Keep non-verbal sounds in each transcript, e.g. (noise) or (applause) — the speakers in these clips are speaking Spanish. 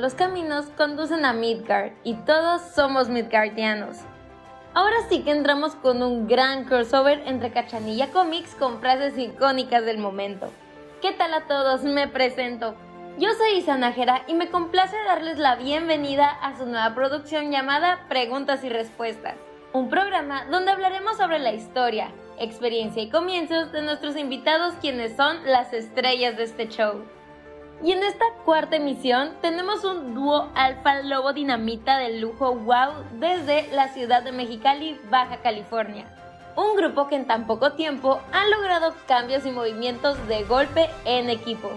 los caminos conducen a Midgard y todos somos Midgardianos. Ahora sí que entramos con un gran crossover entre Cachanilla Comics con frases icónicas del momento. ¿Qué tal a todos? Me presento. Yo soy Isa Nájera y me complace darles la bienvenida a su nueva producción llamada Preguntas y Respuestas, un programa donde hablaremos sobre la historia, experiencia y comienzos de nuestros invitados quienes son las estrellas de este show. Y en esta cuarta emisión tenemos un dúo alfa lobo dinamita de lujo wow desde la ciudad de Mexicali, Baja California. Un grupo que en tan poco tiempo ha logrado cambios y movimientos de golpe en equipo.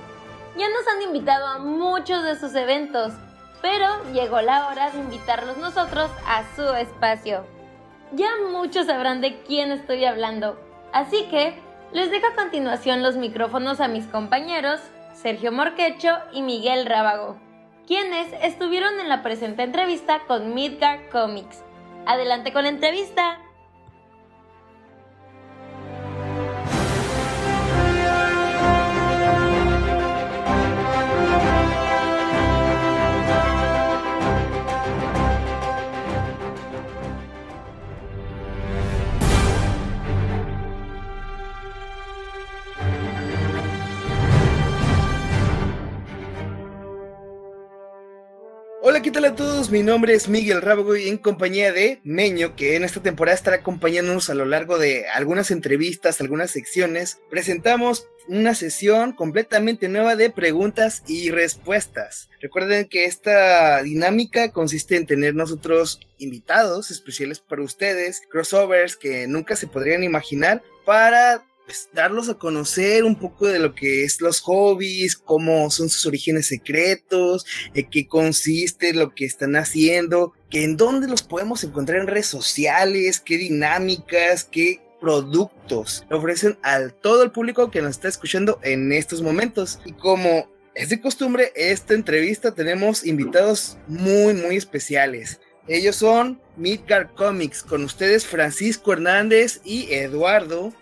Ya nos han invitado a muchos de sus eventos, pero llegó la hora de invitarlos nosotros a su espacio. Ya muchos sabrán de quién estoy hablando, así que les dejo a continuación los micrófonos a mis compañeros Sergio Morquecho y Miguel Rábago, quienes estuvieron en la presente entrevista con Midgard Comics. Adelante con la entrevista. Hola, ¿qué tal a todos? Mi nombre es Miguel Rábago y en compañía de Meño, que en esta temporada estará acompañándonos a lo largo de algunas entrevistas, algunas secciones. Presentamos una sesión completamente nueva de preguntas y respuestas. Recuerden que esta dinámica consiste en tener nosotros invitados especiales para ustedes, crossovers que nunca se podrían imaginar para pues, darlos a conocer un poco de lo que es los hobbies, cómo son sus orígenes secretos, en qué consiste lo que están haciendo, que en dónde los podemos encontrar en redes sociales, qué dinámicas, qué productos ofrecen a todo el público que nos está escuchando en estos momentos. Y como es de costumbre, esta entrevista tenemos invitados muy, muy especiales. Ellos son Midgard Comics, con ustedes Francisco Hernández y Eduardo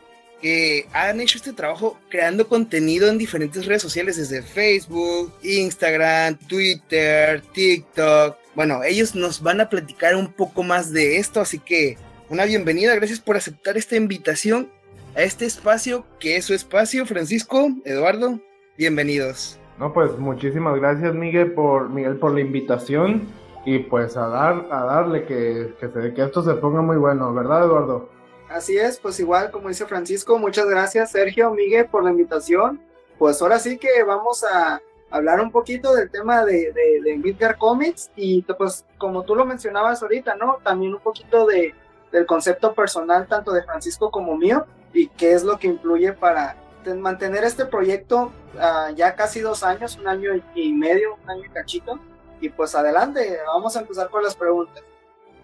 que han hecho este trabajo creando contenido en diferentes redes sociales, desde Facebook, Instagram, Twitter, TikTok. Bueno, ellos nos van a platicar un poco más de esto, así que una bienvenida, gracias por aceptar esta invitación a este espacio que es su espacio, Francisco, Eduardo, bienvenidos. No, pues muchísimas gracias Miguel por Miguel por la invitación y pues a dar a darle que, que, que esto se ponga muy bueno, ¿verdad Eduardo? Así es, pues igual como dice Francisco, muchas gracias Sergio, Miguel por la invitación. Pues ahora sí que vamos a hablar un poquito del tema de, de, Comics y pues como tú lo mencionabas ahorita, ¿no? También un poquito de, del concepto personal tanto de Francisco como mío y qué es lo que influye para mantener este proyecto uh, ya casi dos años, un año y medio, un año y cachito. Y pues adelante, vamos a empezar con las preguntas.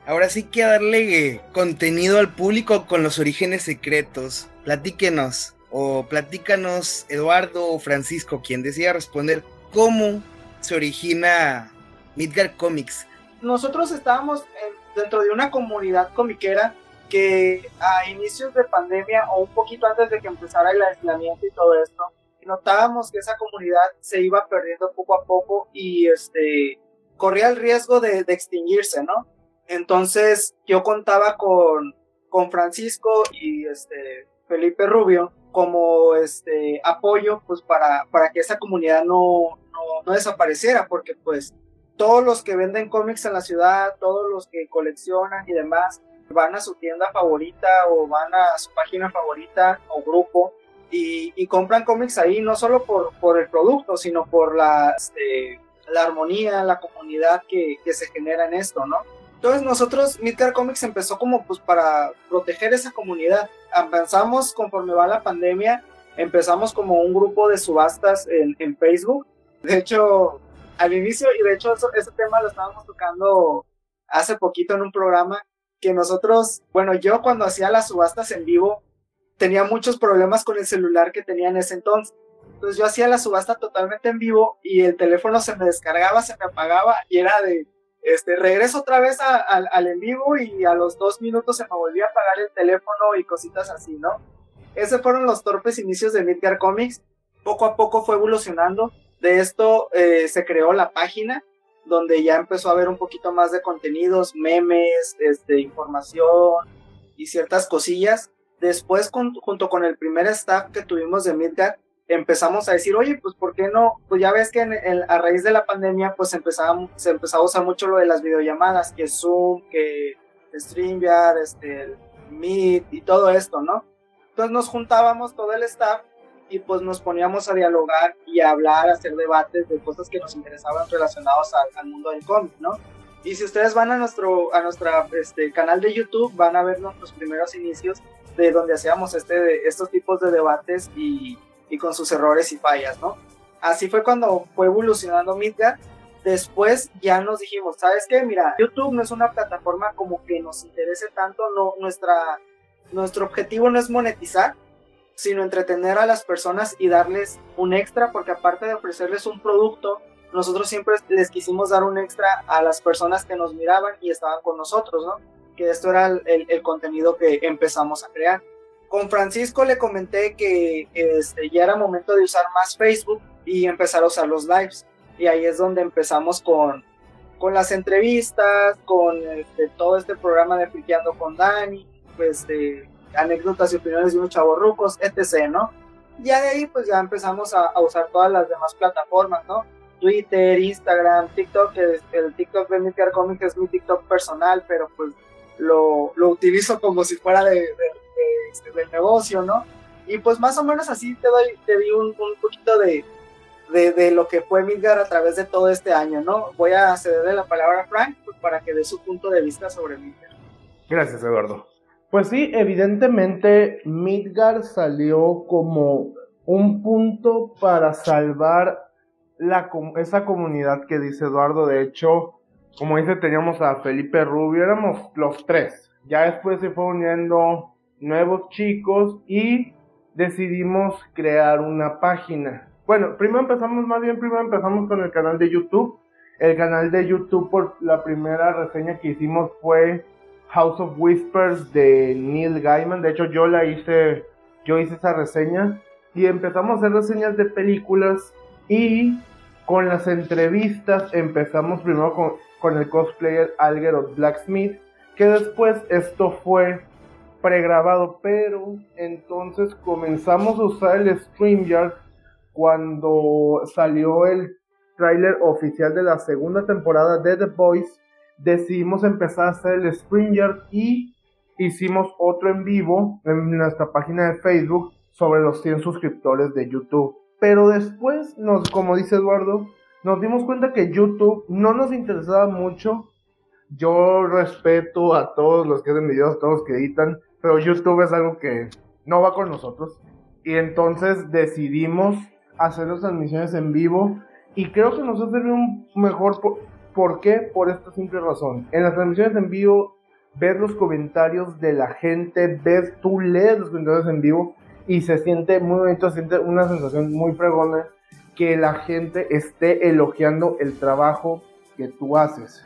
Ahora sí que darle contenido al público con los orígenes secretos. Platíquenos, o platícanos, Eduardo o Francisco, quien decía responder, cómo se origina Midgard Comics. Nosotros estábamos dentro de una comunidad comiquera que a inicios de pandemia o un poquito antes de que empezara el aislamiento y todo esto, notábamos que esa comunidad se iba perdiendo poco a poco y este corría el riesgo de, de extinguirse, ¿no? Entonces yo contaba con, con Francisco y este, Felipe Rubio como este apoyo pues para, para que esa comunidad no, no, desapareciera porque pues todos los que venden cómics en la ciudad, todos los que coleccionan y demás van a su tienda favorita o van a su página favorita o grupo y, compran cómics ahí no solo por, por el producto, sino por la, este, la armonía, la comunidad que, que se genera en esto, ¿no? Entonces nosotros, Midgar Comics empezó como pues para proteger esa comunidad. Avanzamos conforme va la pandemia, empezamos como un grupo de subastas en, Facebook. De hecho, al inicio, y de hecho ese tema lo estábamos tocando hace poquito en un programa, que nosotros, bueno, yo cuando hacía las subastas en vivo, tenía muchos problemas con el celular que tenía en ese entonces. Entonces yo hacía la subasta totalmente en vivo y el teléfono se me descargaba, se me apagaba y era de, este, regreso otra vez al en vivo y a los dos minutos se me volvía a apagar el teléfono y cositas así, ¿no? Esos fueron los torpes inicios de Midgar Comics. Poco a poco fue evolucionando. De esto eh, se creó la página donde ya empezó a haber un poquito más de contenidos, memes, este, información y ciertas cosillas. Después, junto con el primer staff que tuvimos de Midgard, empezamos a decir, oye, pues ¿por qué no? Pues ya ves que a raíz de la pandemia, pues empezamos, se empezó a usar mucho lo de las videollamadas, que Zoom, que StreamYard, este, Meet y todo esto, ¿no? Entonces nos juntábamos todo el staff y pues nos poníamos a dialogar y a hablar, a hacer debates de cosas que nos interesaban relacionados al, mundo del cómic, ¿no? Y si ustedes van a nuestro a nuestra este, canal de YouTube, van a ver nuestros primeros inicios de donde hacíamos este, estos tipos de debates y, y con sus errores y fallas, ¿no? Así fue cuando fue evolucionando Midgard. Después ya nos dijimos, ¿sabes qué? Mira, YouTube no es una plataforma como que nos interese tanto, no, nuestra, nuestro objetivo no es monetizar, sino entretener a las personas y darles un extra, porque aparte de ofrecerles un producto, nosotros siempre les quisimos dar un extra a las personas que nos miraban y estaban con nosotros, ¿no? Que esto era el, el contenido que empezamos a crear. Con Francisco le comenté que este, ya era momento de usar más Facebook y empezar a usar los lives. Y ahí es donde empezamos con, las entrevistas, con este, todo este programa de Friqueando con Dani, pues de anécdotas y opiniones de unos chavorrucos, etc., ¿no? Ya de ahí pues ya empezamos a, usar todas las demás plataformas, ¿no? Twitter, Instagram, TikTok, el, el TikTok de Midgar Comics es mi TikTok personal, pero pues lo utilizo como si fuera de, este, del negocio, ¿no? Y pues más o menos así te doy, te di un, poquito de, de, lo que fue Midgar a través de todo este año, ¿no? Voy a cederle la palabra a Frank pues, para que dé su punto de vista sobre Midgar. Gracias, Eduardo. Pues sí, evidentemente Midgar salió como un punto para salvar la, esa comunidad que dice Eduardo. De hecho, como dice, teníamos a Felipe Rubio, éramos los tres. Ya después se fue uniendo nuevos chicos y decidimos crear una página. Bueno, primero empezamos, más bien primero empezamos con el canal de YouTube. El canal de YouTube por la primera reseña que hicimos fue House of Whispers de Neil Gaiman. De hecho, yo la hice, yo hice esa reseña y empezamos a hacer reseñas de películas y con las entrevistas empezamos primero con, con el cosplayer Alger of Blacksmith, que después esto fue pregrabado, pero entonces comenzamos a usar el StreamYard cuando salió el tráiler oficial de la segunda temporada de The Voice, decidimos empezar a hacer el StreamYard y hicimos otro en vivo en nuestra página de Facebook sobre los 100 suscriptores de YouTube. Pero después, nos, como dice Eduardo, nos dimos cuenta que YouTube no nos interesaba mucho. Yo respeto a todos los que hacen videos, todos los que editan, pero YouTube es algo que no va con nosotros. Y entonces decidimos hacer las transmisiones en vivo y creo que nos ha mejor... Por, qué? Por esta simple razón. En las transmisiones en vivo, ver los comentarios de la gente, ves, tú lees los comentarios en vivo y se siente muy bonito, se siente una sensación muy fregona que la gente esté elogiando el trabajo que tú haces.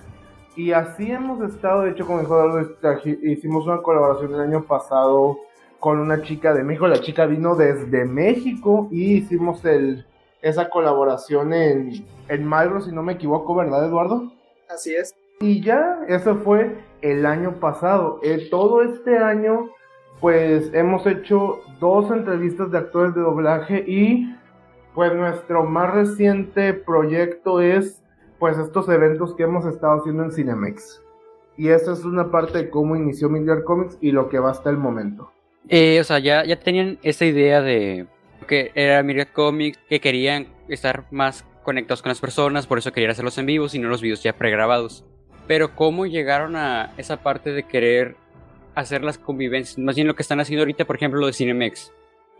Y así hemos estado, de hecho, con el hicimos una colaboración el año pasado con una chica de México. La chica vino desde México y hicimos el, esa colaboración en, en Malro, si no me equivoco, ¿verdad, Eduardo? Así es. Y ya, eso fue el año pasado. Eh, todo este año, pues hemos hecho dos entrevistas de actores de doblaje y pues nuestro más reciente proyecto es pues estos eventos que hemos estado haciendo en Cinemex. Y esta es una parte de cómo inició Midgard Comics y lo que va hasta el momento. Eh, o sea, ya, ya tenían esa idea de que era Midgard Comics, que querían estar más conectados con las personas, por eso querían hacerlos en vivo y no los videos ya pregrabados. Pero cómo llegaron a esa parte de querer hacer las convivencias, más bien lo que están haciendo ahorita, por ejemplo, lo de Cinemex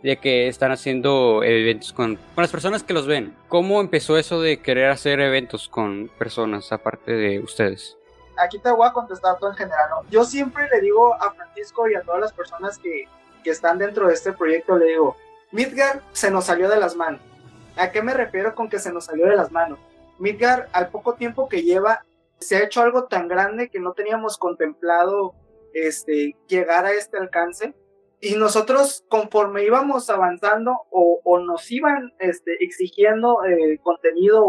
de que están haciendo eventos con, las personas que los ven. ¿Cómo empezó eso de querer hacer eventos con personas aparte de ustedes? Aquí te voy a contestar todo en general. Yo siempre le digo a Francisco y a todas las personas que, que están dentro de este proyecto, le digo, Midgar se nos salió de las manos. ¿A qué me refiero con que se nos salió de las manos? Midgar, al poco tiempo que lleva, se ha hecho algo tan grande que no teníamos contemplado este, llegar a este alcance y nosotros conforme íbamos avanzando o, nos iban este, exigiendo eh, contenido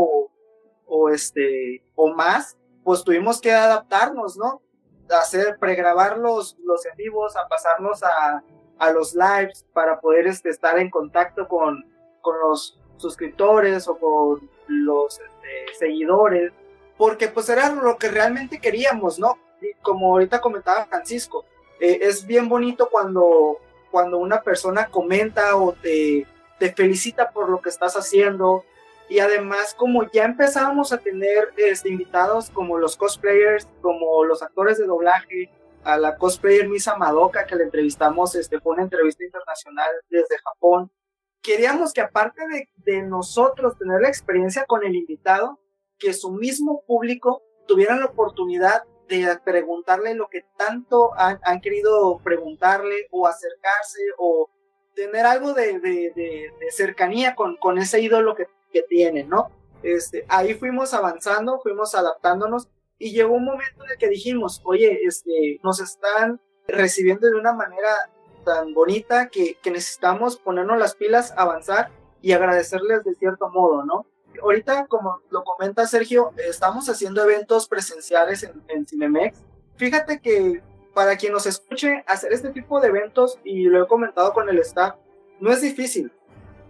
o, este o más, pues tuvimos que adaptarnos, ¿no? hacer, pregrabar los, los en vivos, a pasarnos a, a los lives para poder este, estar en contacto con, con los suscriptores o con los este, seguidores, porque pues era lo que realmente queríamos, ¿no? Como ahorita comentaba Francisco, eh, es bien bonito cuando, cuando una persona comenta o te, te felicita por lo que estás haciendo, y además como ya empezábamos a tener este, invitados como los cosplayers, como los actores de doblaje, a la cosplayer Misa Madoka que le entrevistamos, este, fue una entrevista internacional desde Japón. Queríamos que aparte de, de nosotros tener la experiencia con el invitado, que su mismo público tuviera la oportunidad de preguntarle lo que tanto han, querido preguntarle o acercarse o tener algo de, de cercanía con, con ese ídolo que que tienen, ¿no? Este, ahí fuimos avanzando, fuimos adaptándonos y llegó un momento en el que dijimos, oye, este, nos están recibiendo de una manera tan bonita que, que necesitamos ponernos las pilas, avanzar y agradecerles de cierto modo, ¿no? Ahorita, como lo comenta Sergio, estamos haciendo eventos presenciales en, Cinemex. Fíjate que para quien nos escuche, hacer este tipo de eventos, y lo he comentado con el staff, no es difícil.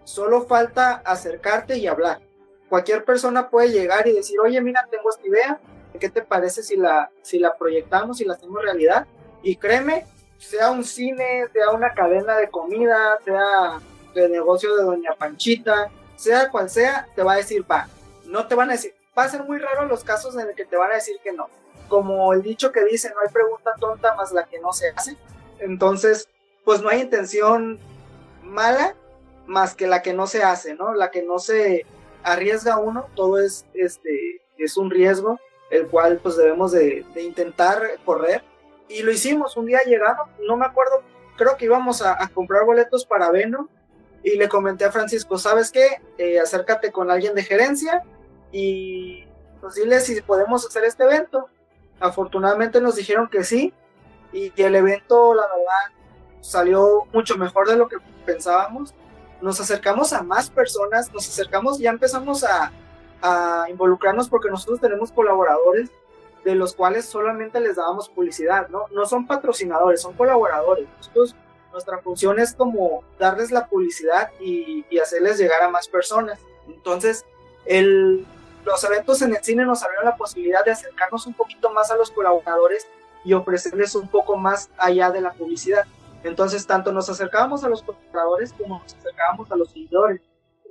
Solo falta acercarte y hablar. Cualquier persona puede llegar y decir, oye, mira, tengo esta idea, ¿qué te parece si la, si la proyectamos y la hacemos realidad? Y créeme, sea un cine, sea una cadena de comida, sea de negocio de Doña Panchita, sea cual sea, te va a decir, va. No te van a decir, va a ser muy raro los casos en el que te van a decir que no. Como el dicho que dice, no hay pregunta tonta más la que no se hace. Entonces, pues no hay intención mala, más que la que no se hace, ¿no? La que no se arriesga uno, todo es, este, es un riesgo, el cual pues debemos de, intentar correr. Y lo hicimos, un día llegaron, no me acuerdo, creo que íbamos a, comprar boletos para Veno y le comenté a Francisco, ¿sabes qué? Eh, acércate con alguien de gerencia y pues dile si podemos hacer este evento. Afortunadamente nos dijeron que sí y el evento, la verdad, salió mucho mejor de lo que pensábamos nos acercamos a más personas, nos acercamos, ya empezamos a, a involucrarnos porque nosotros tenemos colaboradores de los cuales solamente les dábamos publicidad, ¿no? No son patrocinadores, son colaboradores. Nosotros, nuestra función es como darles la publicidad y, hacerles llegar a más personas. Entonces, el, los eventos en el cine nos abrieron la posibilidad de acercarnos un poquito más a los colaboradores y ofrecerles un poco más allá de la publicidad. Entonces, tanto nos acercábamos a los compradores como nos acercábamos a los seguidores.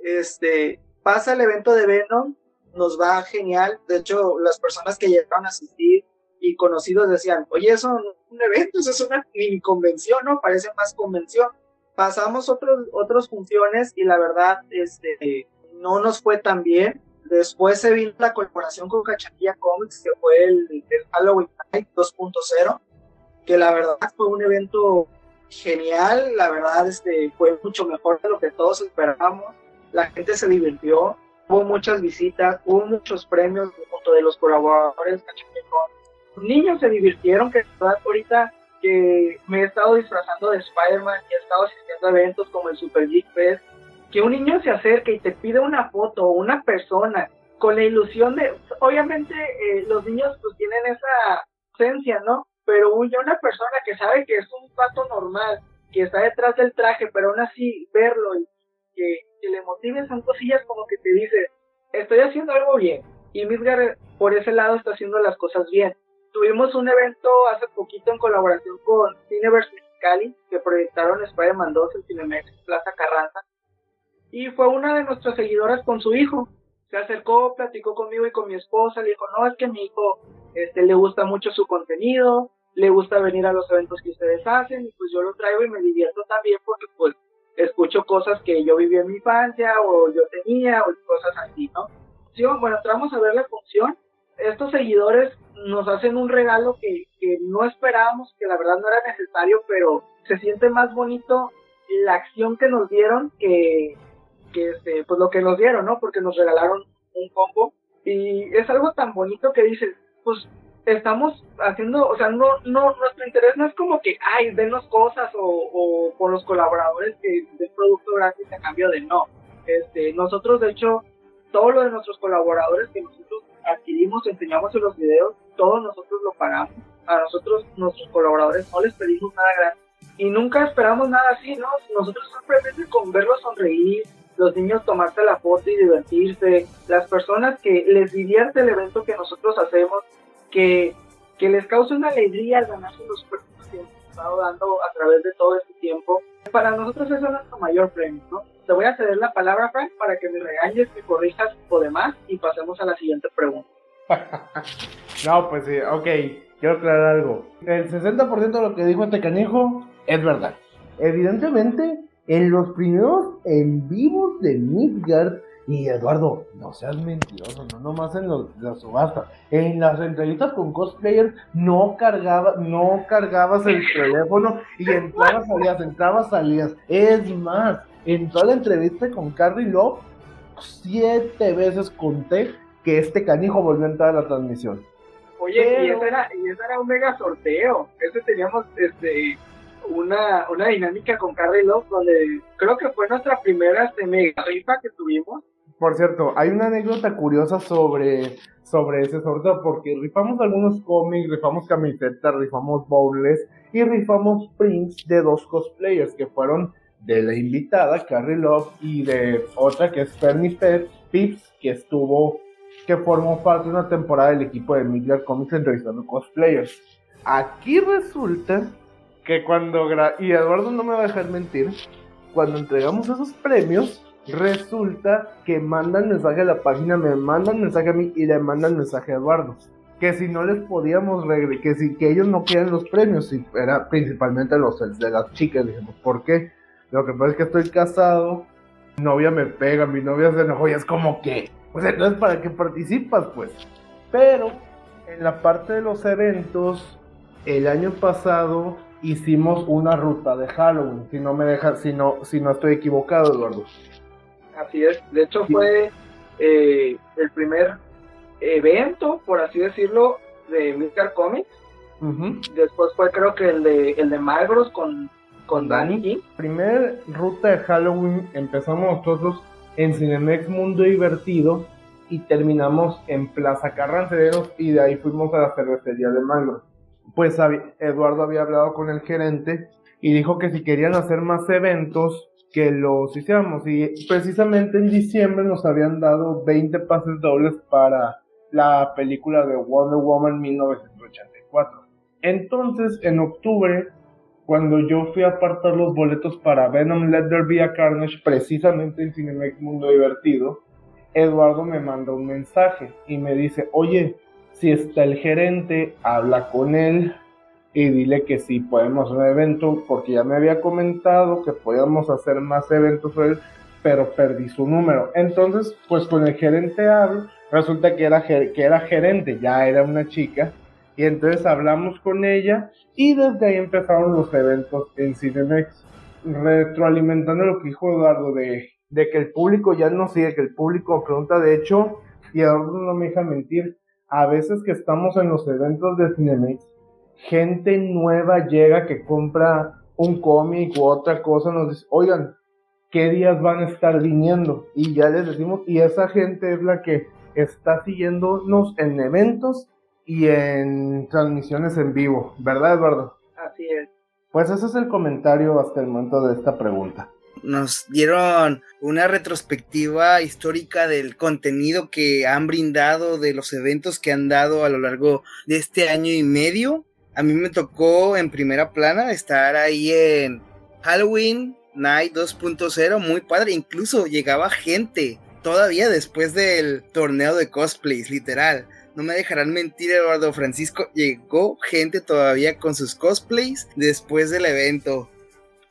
Este, pasa el evento de Venom, nos va genial. De hecho, las personas que llegaron a asistir y conocidos decían, oye, eso un evento, eso es una mini convención, ¿no? Parece más convención. Pasamos otros, otras funciones y la verdad, este, no nos fue tan bien. Después se vino la colaboración con Cachanilla Comics, que fue el, el Halloween Night 2.0, que la verdad fue un evento genial, la verdad este, fue mucho mejor de lo que todos esperábamos, la gente se divirtió, hubo muchas visitas, hubo muchos premios junto de los colaboradores, los niños se divirtieron, que ahorita que me he estado disfrazando de Spider-Man y he estado asistiendo a eventos como el Super Geek Fest, que un niño se acerque y te pide una foto o una persona con la ilusión de, obviamente eh, los niños pues tienen esa esencia, ¿no? pero ya una persona que sabe que es un pato normal, que está detrás del traje, pero aún así verlo y que, le motiven son cosillas como que te dice, estoy haciendo algo bien. Y Midgar por ese lado está haciendo las cosas bien. Tuvimos un evento hace poquito en colaboración con Cineverse Mexicali, que proyectaron Spider-Man 2 en Cinemex Plaza Carranza. Y fue una de nuestras seguidoras con su hijo. Se acercó, platicó conmigo y con mi esposa, le dijo, no, es que mi hijo este, le gusta mucho su contenido, le gusta venir a los eventos que ustedes hacen y pues yo lo traigo y me divierto también porque pues escucho cosas que yo viví en mi infancia o yo tenía o cosas así, ¿no? Sí, bueno, entramos a ver la función. Estos seguidores nos hacen un regalo que, que no esperábamos, que la verdad no era necesario, pero se siente más bonito la acción que nos dieron que, que este, pues lo que nos dieron, ¿no? Porque nos regalaron un combo y es algo tan bonito que dices, pues estamos haciendo, o sea, no, no, nuestro interés no es como que, ay, denos cosas o, o con los colaboradores que del producto gratis a cambio de no. Este, nosotros de hecho todo lo de nuestros colaboradores que nosotros adquirimos, enseñamos en los videos, todos nosotros lo pagamos. A nosotros, nuestros colaboradores, no les pedimos nada grande. Y nunca esperamos nada así, ¿no? Nosotros simplemente con verlos sonreír, los niños tomarse la foto y divertirse, las personas que les divierte el evento que nosotros hacemos, que, que les causa una alegría al ganarse los premios que hemos estado dando a través de todo este tiempo. Para nosotros eso es nuestro mayor premio, ¿no? Te voy a ceder la palabra, Frank, para que me regañes, me corrijas o demás y pasemos a la siguiente pregunta. (laughs) no, pues sí, ok, quiero aclarar algo. El 60% de lo que dijo este canijo es verdad. Evidentemente, en los primeros en vivos de Midgard, y Eduardo, no seas mentiroso, no nomás en los, la subasta. En las entrevistas con cosplayers no cargaba, no cargabas el (laughs) teléfono y entrabas, salías, entrabas, salías. Es más, en toda la entrevista con Carrie Love, siete veces conté que este canijo volvió a entrar a la transmisión. Oye, y, ese era, y ese era un mega sorteo. Ese teníamos este una, una dinámica con Carrie Love donde creo que fue nuestra primera este, mega rifa que tuvimos. Por cierto, hay una anécdota curiosa sobre, sobre ese sorteo, porque rifamos algunos cómics, rifamos camisetas, rifamos bowls y rifamos prints de dos cosplayers que fueron de la invitada, Carrie Love, y de otra que es Fernie Pips, que estuvo, que formó parte de una temporada del equipo de Midler Comics entrevistando cosplayers. Aquí resulta que cuando, y Eduardo no me va a dejar mentir, cuando entregamos esos premios, resulta que mandan mensaje a la página, me mandan mensaje a mí y le mandan mensaje a Eduardo. Que si no les podíamos regresar, que si que ellos no quieren los premios, si era principalmente los de las chicas, dijimos, ¿por qué? Lo que pasa es que estoy casado, mi novia me pega, mi novia se enojó y es como que, pues entonces para qué participas, pues. Pero en la parte de los eventos, el año pasado hicimos una ruta de Halloween, si no me deja, si no, si no estoy equivocado, Eduardo. Así es, de hecho fue eh, el primer evento, por así decirlo, de Midgar Comics. Después fue creo que el de el de Magros con, con Danny Primer ruta de Halloween empezamos nosotros en Cinemex Mundo Divertido y terminamos en Plaza Carranceros y de ahí fuimos a la cervecería de Magros pues Eduardo había hablado con el gerente y dijo que si querían hacer más eventos, que los hiciéramos. Y precisamente en diciembre nos habían dado 20 pases dobles para la película de Wonder Woman 1984. Entonces, en octubre, cuando yo fui a apartar los boletos para Venom Let There Be a Carnage, precisamente en Cinemex Mundo Divertido, Eduardo me manda un mensaje y me dice, oye, si está el gerente, habla con él y dile que sí podemos hacer un evento, porque ya me había comentado que podíamos hacer más eventos pero perdí su número. Entonces, pues con el gerente hablo, resulta que era, que era gerente, ya era una chica, y entonces hablamos con ella y desde ahí empezaron los eventos en Cinemex, retroalimentando lo que dijo Eduardo de, que el público ya no sigue, que el público pregunta, de hecho, y Eduardo no me deja mentir, a veces que estamos en los eventos de Cinemex, gente nueva llega que compra un cómic u otra cosa, nos dice, oigan, ¿qué días van a estar viniendo? Y ya les decimos, y esa gente es la que está siguiéndonos en eventos y en transmisiones en vivo, ¿verdad Eduardo? Así es. Pues ese es el comentario hasta el momento de esta pregunta nos dieron una retrospectiva histórica del contenido que han brindado, de los eventos que han dado a lo largo de este año y medio. A mí me tocó en primera plana estar ahí en Halloween Night 2.0, muy padre, incluso llegaba gente todavía después del torneo de cosplays, literal. No me dejarán mentir, Eduardo Francisco, llegó gente todavía con sus cosplays después del evento.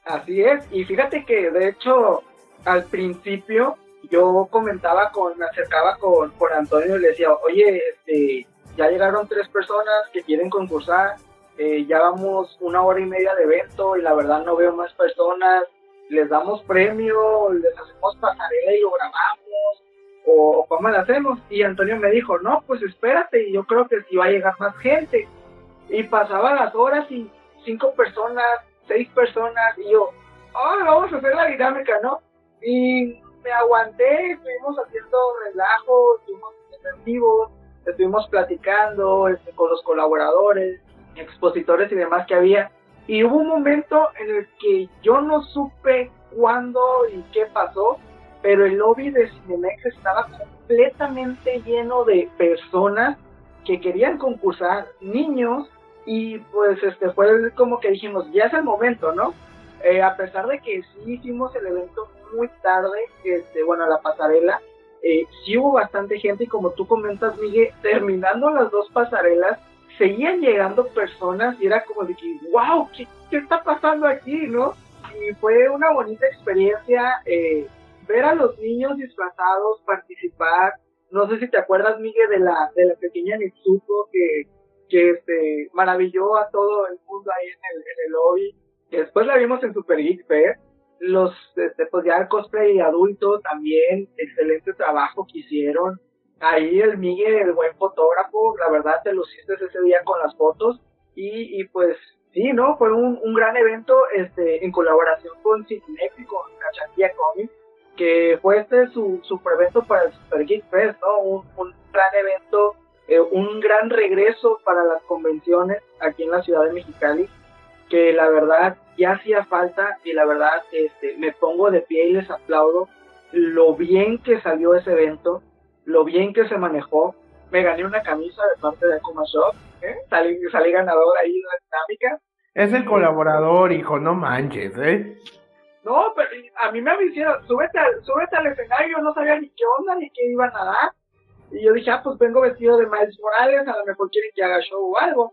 Así es, y fíjate que de hecho al principio yo comentaba con, me acercaba con, con Antonio y le decía, oye, este, ya llegaron tres personas que quieren concursar, eh, ya vamos una hora y media de evento y la verdad no veo más personas, les damos premio, les hacemos pasarela y lo grabamos, o, cómo lo hacemos. Y Antonio me dijo, no, pues espérate, y yo creo que sí va a llegar más gente. Y pasaban las horas y cinco personas, seis personas y yo, ah, vamos a hacer la dinámica, ¿no? Y me aguanté, estuvimos haciendo relajo, estuvimos en vivo, estuvimos platicando este, con los colaboradores, expositores y demás que había. Y hubo un momento en el que yo no supe cuándo y qué pasó, pero el lobby de Cinemex estaba completamente lleno de personas que querían concursar, niños, y pues este fue como que dijimos, ya es el momento, ¿no? Eh, a pesar de que sí hicimos el evento muy tarde, este, bueno, la pasarela, eh, sí hubo bastante gente y como tú comentas, Miguel, terminando las dos pasarelas, seguían llegando personas y era como de que, wow, ¿qué, qué está pasando aquí, no? Y fue una bonita experiencia eh, ver a los niños disfrazados, participar. No sé si te acuerdas, Miguel, de la, de la pequeña Nitsuko que, que este, maravilló a todo el mundo ahí en el, en el lobby. Después la vimos en Super Geek Fair los, este, pues ya el cosplay adulto también, excelente trabajo que hicieron. Ahí el Miguel, el buen fotógrafo, la verdad te luciste ese día con las fotos y, y pues sí, ¿no? Fue un, un gran evento este, en colaboración con Cinemex y con Cachanilla Comics, que fue este su super evento para el Super Geek Fest, ¿no? Un, gran evento, eh, un gran regreso para las convenciones aquí en la ciudad de Mexicali que la verdad ya hacía falta y la verdad este, me pongo de pie y les aplaudo lo bien que salió ese evento, lo bien que se manejó. Me gané una camisa de parte de Akuma Shop, ¿eh? salí, salí ganador ahí de la dinámica. Es el colaborador, hijo, no manches, ¿eh? No, pero a mí me avisaron, súbete al, súbete al escenario, no sabía ni qué onda, ni qué iban a dar. Y yo dije, ah, pues vengo vestido de Miles Morales, a lo mejor quieren que haga show o algo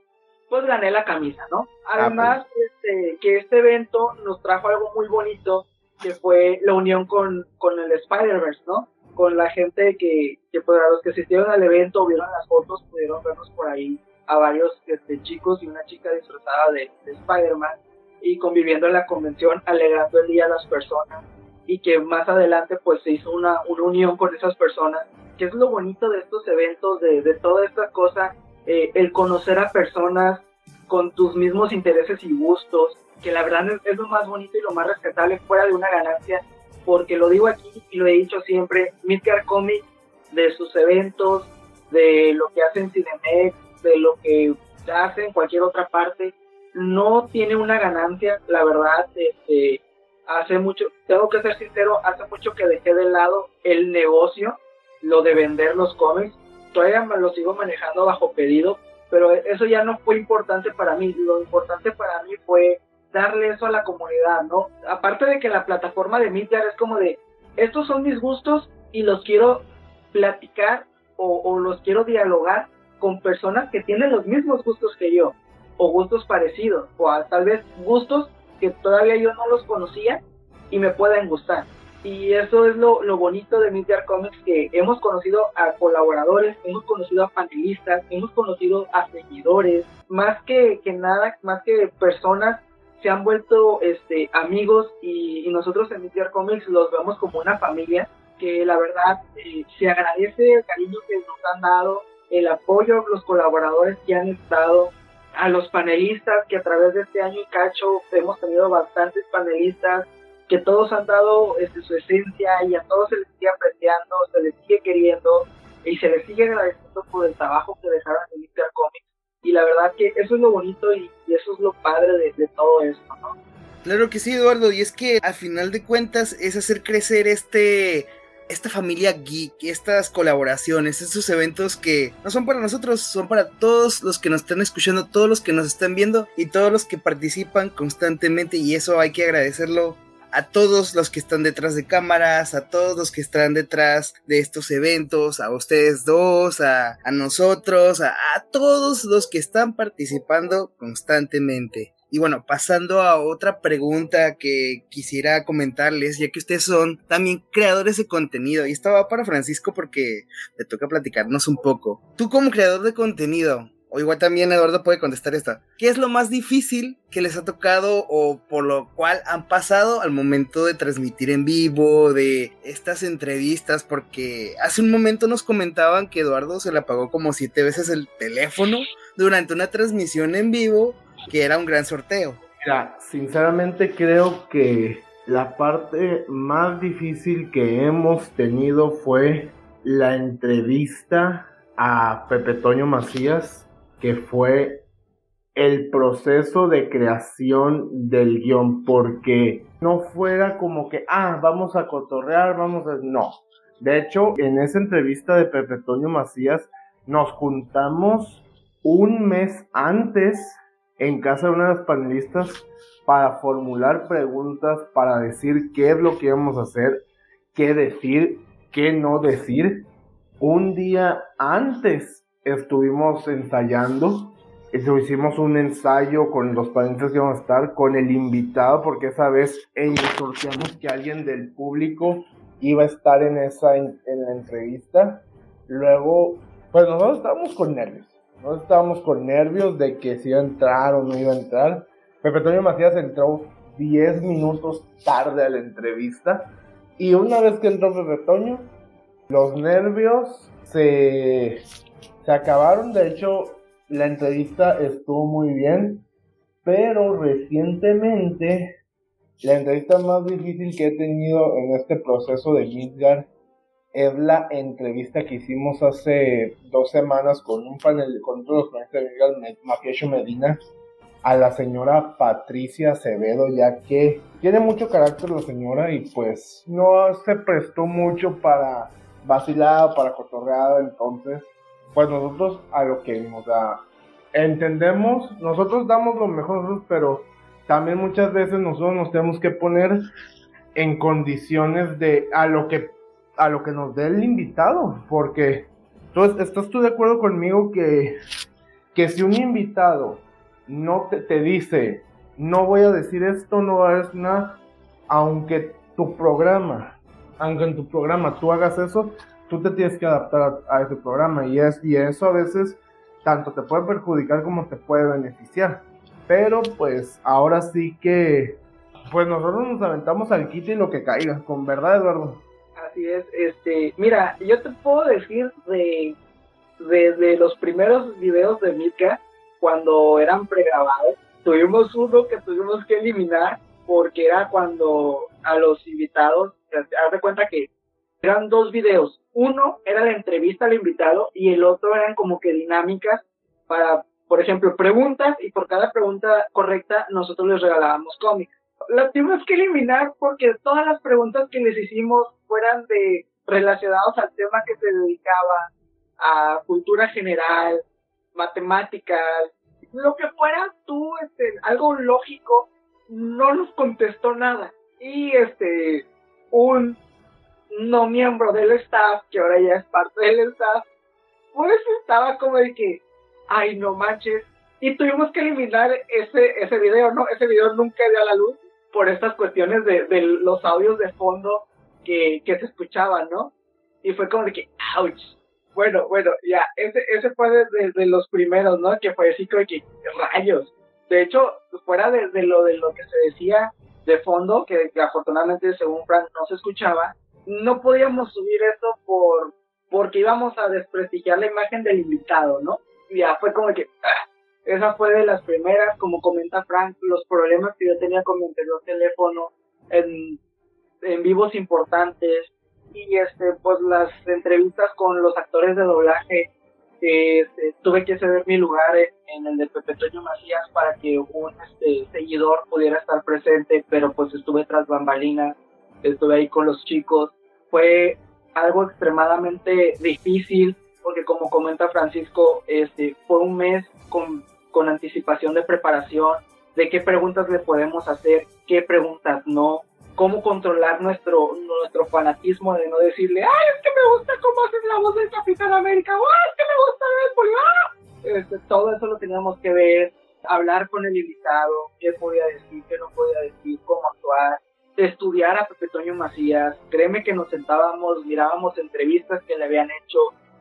pues gané la camisa, ¿no? Además, este, que este evento nos trajo algo muy bonito, que fue la unión con, con el Spider-Verse, ¿no? Con la gente que, que pues, los que asistieron al evento, vieron las fotos, pudieron vernos por ahí a varios este, chicos y una chica disfrazada de, de Spider-Man y conviviendo en la convención, alegrando el día a las personas y que más adelante pues se hizo una, una unión con esas personas, que es lo bonito de estos eventos, de, de toda esta cosa eh, el conocer a personas con tus mismos intereses y gustos, que la verdad es, lo más bonito y lo más respetable fuera de una ganancia, porque lo digo aquí y lo he dicho siempre, Midgar Comics, de sus eventos, de lo que hacen Cinemex, de lo que hace en cualquier otra parte, no tiene una ganancia, la verdad, este, hace mucho, tengo que ser sincero, hace mucho que dejé de lado el negocio, lo de vender los cómics, todavía lo sigo manejando bajo pedido, pero eso ya no fue importante para mí. Lo importante para mí fue darle eso a la comunidad, ¿no? Aparte de que la plataforma de Midgar es como de, estos son mis gustos y los quiero platicar o los quiero dialogar con personas que tienen los mismos gustos que yo, o gustos parecidos, o tal vez gustos que todavía yo no los conocía y me pueden gustar. Y eso es lo, lo bonito de Midgar Comics, que hemos conocido a colaboradores, hemos conocido a panelistas, hemos conocido a seguidores, más que, que nada, más que personas se han vuelto este, amigos y, nosotros en Midgar Comics los vemos como una familia que la verdad eh, se agradece el cariño que nos han dado, el apoyo los colaboradores que han estado, a los panelistas que a través de este año y cacho hemos tenido bastantes panelistas que todos han dado este, su esencia y a todos se les sigue apreciando, se les sigue queriendo y se les sigue agradeciendo por el trabajo que dejaron en Inter Comics. Y la verdad que eso es lo bonito y, eso es lo padre de, de, todo esto, ¿no? Claro que sí, Eduardo, y es que al final de cuentas es hacer crecer este esta familia geek, estas colaboraciones, estos eventos que no son para nosotros, son para todos los que nos están escuchando, todos los que nos están viendo y todos los que participan constantemente y eso hay que agradecerlo a todos los que están detrás de cámaras, a todos los que están detrás de estos eventos, a ustedes dos, a, a nosotros, a, a, todos los que están participando constantemente. Y bueno, pasando a otra pregunta que quisiera comentarles, ya que ustedes son también creadores de contenido, y estaba para Francisco porque le toca platicarnos un poco. Tú como creador de contenido, o igual también Eduardo puede contestar esta. ¿Qué es lo más difícil que les ha tocado o por lo cual han pasado al momento de transmitir en vivo, de estas entrevistas? Porque hace un momento nos comentaban que Eduardo se le apagó como siete veces el teléfono durante una transmisión en vivo, que era un gran sorteo. Mira, sinceramente creo que la parte más difícil que hemos tenido fue la entrevista a Pepe Toño Macías, que fue el proceso de creación del guion, porque no fuera como que, ah, vamos a cotorrear, vamos a... No. De hecho, en esa entrevista de Pepe Toño Macías, nos juntamos un mes antes en casa de una de las panelistas para formular preguntas, para decir qué es lo que íbamos a hacer, qué decir, qué no decir. Un día antes estuvimos ensayando, hicimos un ensayo con los panelistas que iban a estar, con el invitado, porque esa vez sorteamos que alguien del público iba a estar en esa en la entrevista. Luego, pues nosotros estábamos con nervios no estábamos con nervios de que si iba a entrar o no iba a entrar. Pepe Toño Macías entró 10 minutos tarde a la entrevista. Y una vez que entró Pepe Toño, los nervios se, se acabaron. De hecho, la entrevista estuvo muy bien. Pero recientemente, la entrevista más difícil que he tenido en este proceso de Midgar es la entrevista que hicimos hace dos semanas con un panel, con panelistas de Mafioso Medina, a la señora Patricia Acevedo, ya que tiene mucho carácter la señora y pues no se prestó mucho para vacilar, para cotorrear, entonces, pues nosotros a lo que nos da, entendemos, nosotros damos lo mejor, pero también muchas veces nosotros nos tenemos que poner en condiciones de a lo que a lo que nos dé el invitado, porque entonces, ¿estás tú de acuerdo conmigo que, que si un invitado no te, dice, no voy a decir esto, no a decir nada, aunque tu programa, aunque en tu programa tú hagas eso, tú te tienes que adaptar a, ese programa y, es, y eso a veces tanto te puede perjudicar como te puede beneficiar. Pero pues ahora sí que, pues nosotros nos aventamos al kit y lo que caiga, con verdad Eduardo. Así es, este, mira, yo te puedo decir de desde los primeros videos de Mitka, cuando eran pregrabados, tuvimos uno que tuvimos que eliminar porque era cuando a los invitados, haz de cuenta que eran dos videos. Uno era la entrevista al invitado y el otro eran como que dinámicas para, por ejemplo, preguntas y por cada pregunta correcta nosotros les regalábamos cómics. La tuvimos que eliminar porque todas las preguntas que les hicimos fueran de relacionados al tema que se dedicaba, a cultura general, matemáticas, lo que fuera tú, este, algo lógico, no nos contestó nada. Y este, un no miembro del staff, que ahora ya es parte del staff, pues estaba como de que, ay, no manches. Y tuvimos que eliminar ese, ese video, ¿no? Ese video nunca dio a la luz por estas cuestiones de, de los audios de fondo que, que se escuchaban, ¿no? Y fue como de que, ouch. Bueno, bueno, ya, ese, ese fue desde los primeros, ¿no? Que fue así como de que, rayos. De hecho, fuera de, de, lo de lo que se decía de fondo, que, afortunadamente según Frank no se escuchaba, no podíamos subir eso por porque íbamos a desprestigiar la imagen del invitado, ¿no? Ya fue como que, ah, esa fue de las primeras, como comenta Frank, los problemas que yo tenía con mi anterior teléfono en en vivos importantes y este pues las entrevistas con los actores de doblaje este, tuve que ceder mi lugar en, el de Pepe Toño Macías para que un este, seguidor pudiera estar presente, pero pues estuve tras bambalinas, estuve ahí con los chicos. Fue algo extremadamente difícil porque como comenta Francisco, este, fue un mes con, con anticipación de preparación de qué preguntas le podemos hacer, qué preguntas no, cómo controlar nuestro, nuestro fanatismo de no decirle, ay, es que me gusta cómo haces la voz del Capitán América, ay, es que me gusta Deadpool, ¡Ah! este, todo eso lo teníamos que ver, hablar con el invitado, qué podía decir, qué no podía decir, cómo actuar, estudiar a Pepe Toño Macías, créeme que nos sentábamos, mirábamos entrevistas que le habían hecho,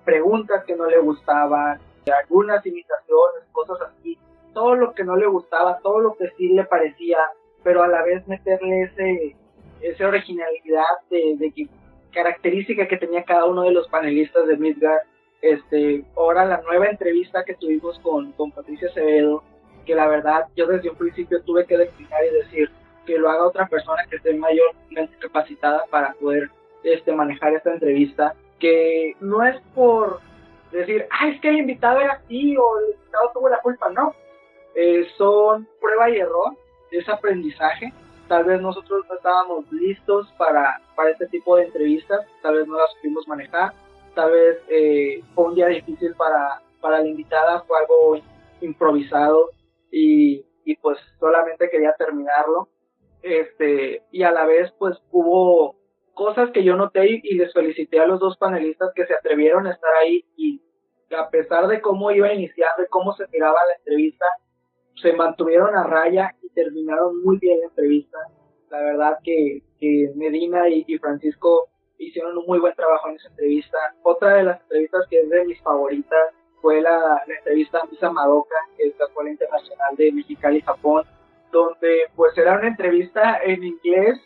preguntas que no le gustaban, algunas imitaciones, cosas así, todo lo que no le gustaba, todo lo que sí le parecía, pero a la vez meterle ese esa originalidad de, característica que tenía cada uno de los panelistas de Midgard. Este, ahora la nueva entrevista que tuvimos con, con Patricia Acevedo, que la verdad yo desde un principio tuve que declinar y decir, que lo haga otra persona que esté mayormente capacitada para poder este, manejar esta entrevista, que no es por decir, ah, es que el invitado era así o el invitado tuvo la culpa, no. Eh, son prueba y error, es aprendizaje. Tal vez nosotros no estábamos listos para, para este tipo de entrevistas, tal vez no las supimos manejar, tal vez eh, fue un día difícil para, para la invitada, fue algo improvisado y, y pues solamente quería terminarlo. Este, y a la vez pues hubo cosas que yo noté y les felicité a los dos panelistas que se atrevieron a estar ahí y a pesar de cómo iba iniciando y cómo se tiraba la entrevista, se mantuvieron a raya y terminaron muy bien la entrevista. La verdad que, que Medina y, Francisco hicieron un muy buen trabajo en esa entrevista. Otra de las entrevistas que es de mis favoritas fue la, entrevista a Misa Madoka, que es la Escuela Internacional de Mexicali, Japón, donde pues era una entrevista en inglés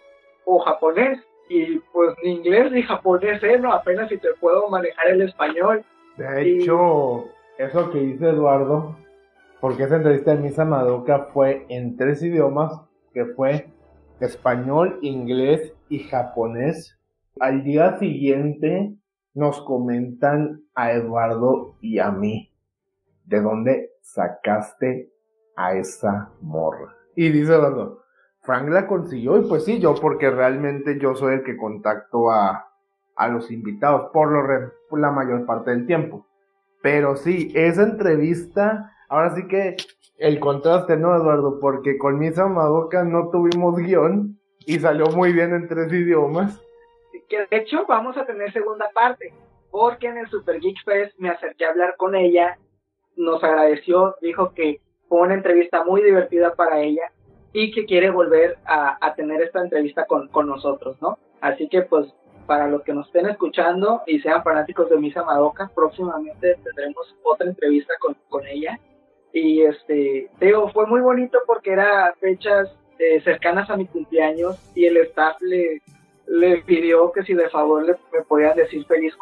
o japonés. Y pues ni inglés ni japonés, ¿eh? No, apenas si te puedo manejar el español. De hecho, eso que dice Eduardo, porque esa entrevista de Misa Madoka fue en tres idiomas, que fue español, inglés y japonés. Al día siguiente nos comentan a Eduardo y a mí, ¿de dónde sacaste a esa morra? Y dice Eduardo, Frank la consiguió y pues sí, yo porque realmente yo soy el que contacto a, a los invitados por, lo la mayor parte del tiempo. Pero sí, esa entrevista, ahora sí que el contraste, ¿no, Eduardo? Porque con Misa Madoka no tuvimos guion y salió muy bien en tres idiomas. Que de hecho vamos a tener segunda parte, porque en el Super Geek Fest me acerqué a hablar con ella, nos agradeció, dijo que fue una entrevista muy divertida para ella y que quiere volver a, a tener esta entrevista con, con nosotros, ¿no? Así que pues para los que nos estén escuchando y sean fanáticos de Misa Madoka, próximamente tendremos otra entrevista con, con ella. Y este, digo, fue muy bonito porque era fechas eh, cercanas a mi cumpleaños y el staff le, le pidió que si de favor le, me podían decir feliz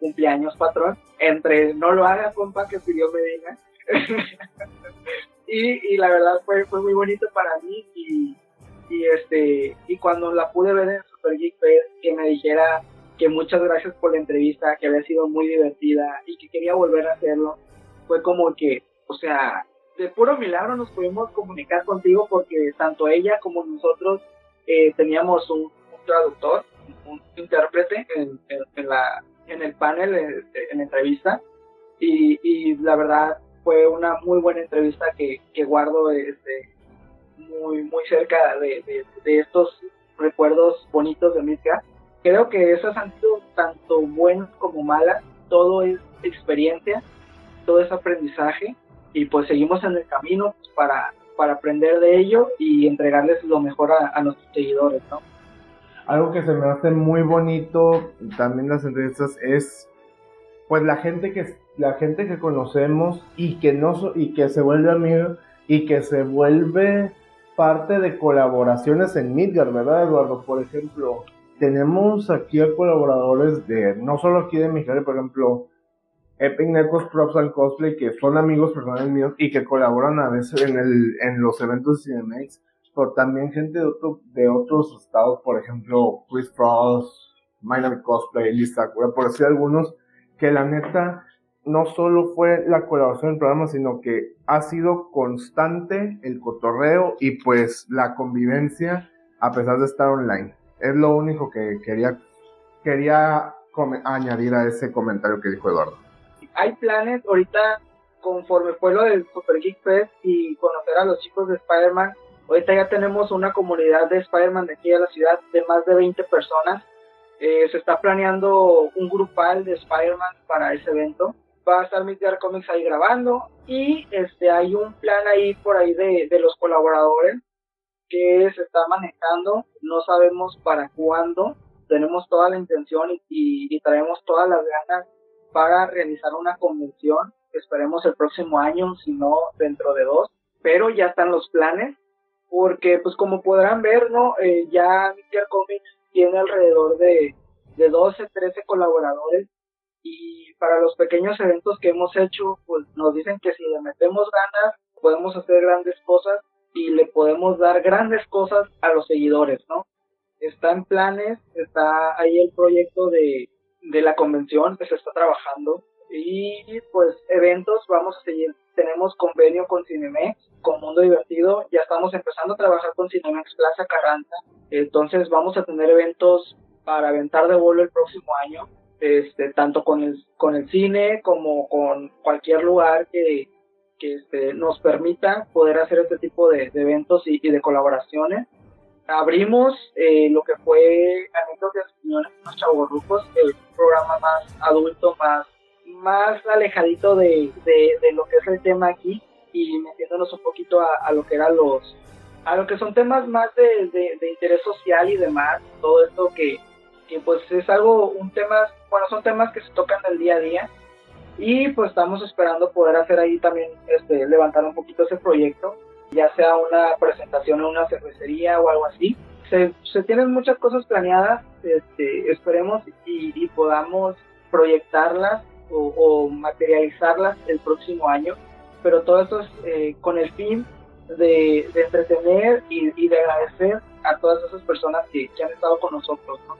cumpleaños, patrón. Entre no lo haga, compa, que pidió me diga. (laughs) y, y la verdad fue, fue muy bonito para mí y, este y cuando la pude ver en Super Geek Fest que me dijera que muchas gracias por la entrevista, que había sido muy divertida y que quería volver a hacerlo, fue como que, o sea, de puro milagro nos pudimos comunicar contigo porque tanto ella como nosotros eh, teníamos un, traductor, un intérprete en, la, en el panel, en, en la entrevista, y, y, la verdad fue una muy buena entrevista que, que guardo este, muy, muy cerca de, de, estos recuerdos bonitos de Midgar. Creo que esas han sido tanto buenas como malas, todo es experiencia, todo es aprendizaje y pues seguimos en el camino pues, para, para aprender de ello y entregarles lo mejor a, nuestros seguidores, ¿no? Algo que se me hace muy bonito también las entrevistas es pues la gente que la gente que conocemos y que no y que se vuelve amigo y que se vuelve parte de colaboraciones en Midgard, ¿verdad, Eduardo? Por ejemplo, tenemos aquí a colaboradores de, no solo aquí de Midgard, por ejemplo, Epic Networks Props and Cosplay, que son amigos personales míos y que colaboran a veces en, el, en los eventos de Cinemax, pero también gente de, otro, de otros estados, por ejemplo, Chris Frost, Minor Cosplay, Lista, por decir algunos, que la neta no solo fue la colaboración del programa, sino que ha sido constante el cotorreo y pues la convivencia a pesar de estar online. Es lo único que quería, quería añadir a ese comentario que dijo Eduardo. Hay planes ahorita, conforme fue lo del Super Geek Fest y conocer a los chicos de Spider-Man, ahorita ya tenemos una comunidad de Spider-Man de aquí a la ciudad de más de 20 personas. Eh, se está planeando un grupal de Spider-Man para ese evento va a estar Midgar Comics ahí grabando y este hay un plan ahí por ahí de, de los colaboradores que se está manejando, no sabemos para cuándo, tenemos toda la intención y, traemos todas las ganas para realizar una convención, esperemos el próximo año, si no dentro de dos, pero ya están los planes, porque pues como podrán ver, ¿no? Eh, ya Midgar Comics tiene alrededor de, de 12, 13 colaboradores y para los pequeños eventos que hemos hecho, pues nos dicen que si le metemos ganas, podemos hacer grandes cosas y le podemos dar grandes cosas a los seguidores, ¿no? Está en planes, está ahí el proyecto de, de la convención que se está trabajando y pues eventos vamos a seguir tenemos convenio con Cinemex con Mundo Divertido ya estamos empezando a trabajar con Cinemex Plaza Carranza entonces vamos a tener eventos para aventar de vuelo el próximo año este tanto con el con el cine como con cualquier lugar que que este, nos permita poder hacer este tipo de, eventos y, de colaboraciones. Abrimos eh, lo que fue Anécdotas y Opiniones los Chavorrucos, el programa más adulto, más, más alejadito de, de, lo que es el tema aquí y metiéndonos un poquito a, lo que eran los a lo que son temas más de, de, interés social y demás, todo esto que, que pues es algo, un tema, bueno, son temas que se tocan del día a día y pues estamos esperando poder hacer ahí también, este, levantar un poquito ese proyecto ya sea una presentación en una cervecería o algo así. Se, se tienen muchas cosas planeadas, este, esperemos y, podamos proyectarlas o, materializarlas el próximo año, pero todo esto es eh, con el fin de, entretener y, de agradecer a todas esas personas que, que han estado con nosotros. ¿no?